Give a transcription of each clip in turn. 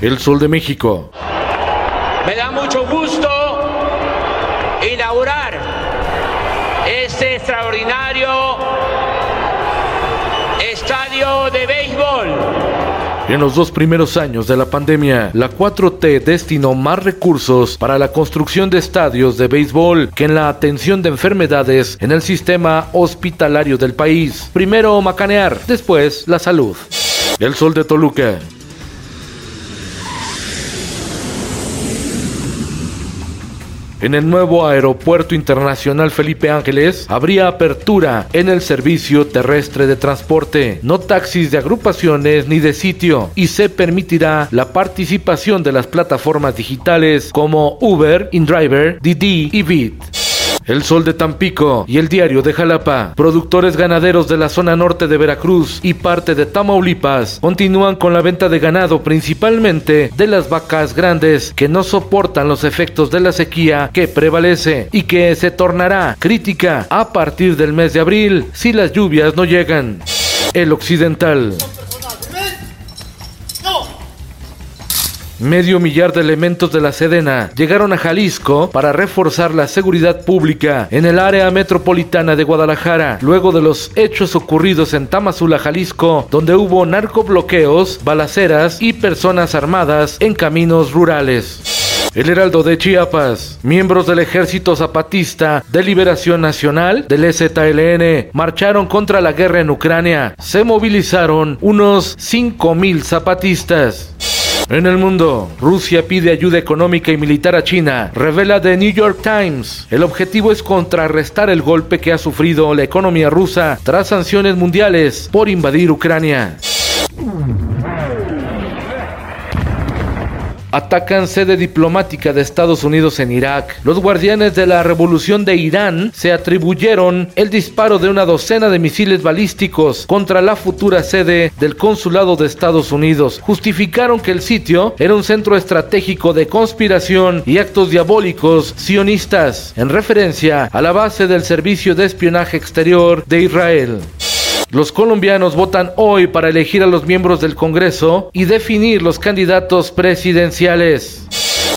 El Sol de México. Me da mucho gusto inaugurar este extraordinario estadio de béisbol. En los dos primeros años de la pandemia, la 4T destinó más recursos para la construcción de estadios de béisbol que en la atención de enfermedades en el sistema hospitalario del país. Primero macanear, después la salud. El Sol de Toluca. En el nuevo Aeropuerto Internacional Felipe Ángeles habría apertura en el servicio terrestre de transporte, no taxis de agrupaciones ni de sitio, y se permitirá la participación de las plataformas digitales como Uber, InDriver, Didi y Bit. El Sol de Tampico y el Diario de Jalapa, productores ganaderos de la zona norte de Veracruz y parte de Tamaulipas, continúan con la venta de ganado principalmente de las vacas grandes que no soportan los efectos de la sequía que prevalece y que se tornará crítica a partir del mes de abril si las lluvias no llegan. El Occidental. Medio millar de elementos de la Sedena llegaron a Jalisco para reforzar la seguridad pública en el área metropolitana de Guadalajara, luego de los hechos ocurridos en Tamazula, Jalisco, donde hubo narcobloqueos, balaceras y personas armadas en caminos rurales. El Heraldo de Chiapas, miembros del Ejército Zapatista de Liberación Nacional del EZLN, marcharon contra la guerra en Ucrania. Se movilizaron unos 5.000 zapatistas. En el mundo, Rusia pide ayuda económica y militar a China, revela The New York Times. El objetivo es contrarrestar el golpe que ha sufrido la economía rusa tras sanciones mundiales por invadir Ucrania. Atacan sede diplomática de Estados Unidos en Irak. Los guardianes de la revolución de Irán se atribuyeron el disparo de una docena de misiles balísticos contra la futura sede del consulado de Estados Unidos. Justificaron que el sitio era un centro estratégico de conspiración y actos diabólicos sionistas, en referencia a la base del Servicio de Espionaje Exterior de Israel. Los colombianos votan hoy para elegir a los miembros del Congreso y definir los candidatos presidenciales.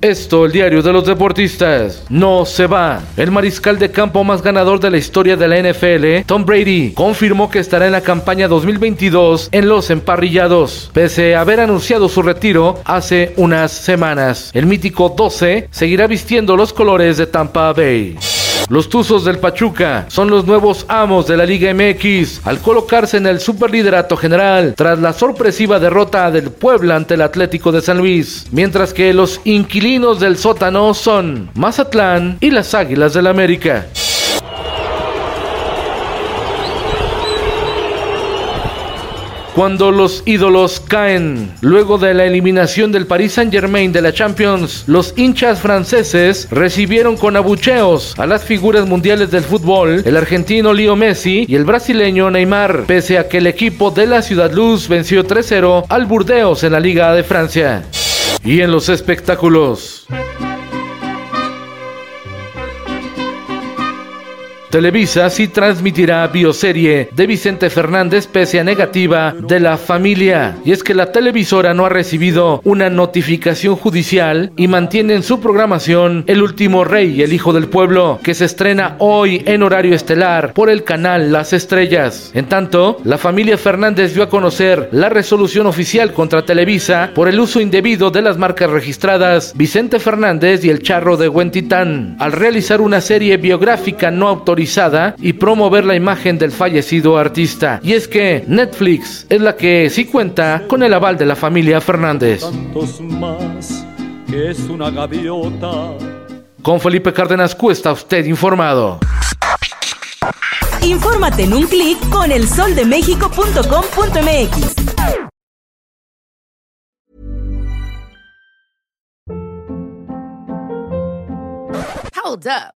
Esto, el diario de los deportistas. No se va. El mariscal de campo más ganador de la historia de la NFL, Tom Brady, confirmó que estará en la campaña 2022 en los emparrillados, pese a haber anunciado su retiro hace unas semanas. El mítico 12 seguirá vistiendo los colores de Tampa Bay. Los Tuzos del Pachuca son los nuevos amos de la Liga MX al colocarse en el superliderato general tras la sorpresiva derrota del Puebla ante el Atlético de San Luis, mientras que los inquilinos del sótano son Mazatlán y las Águilas del América. Cuando los ídolos caen, luego de la eliminación del Paris Saint-Germain de la Champions, los hinchas franceses recibieron con abucheos a las figuras mundiales del fútbol, el argentino Leo Messi y el brasileño Neymar, pese a que el equipo de la Ciudad Luz venció 3-0 al Burdeos en la Liga de Francia. Y en los espectáculos. Televisa sí transmitirá bioserie de Vicente Fernández pese a negativa de la familia. Y es que la televisora no ha recibido una notificación judicial y mantiene en su programación El último rey, el hijo del pueblo, que se estrena hoy en horario estelar por el canal Las Estrellas. En tanto, la familia Fernández dio a conocer la resolución oficial contra Televisa por el uso indebido de las marcas registradas Vicente Fernández y el Charro de Huentitán al realizar una serie biográfica no autorizada y promover la imagen del fallecido artista. Y es que Netflix es la que sí cuenta con el aval de la familia Fernández. Con Felipe Cárdenas Cuesta usted informado. Infórmate en un clic con elsoldemexico.com.mx. Hold up.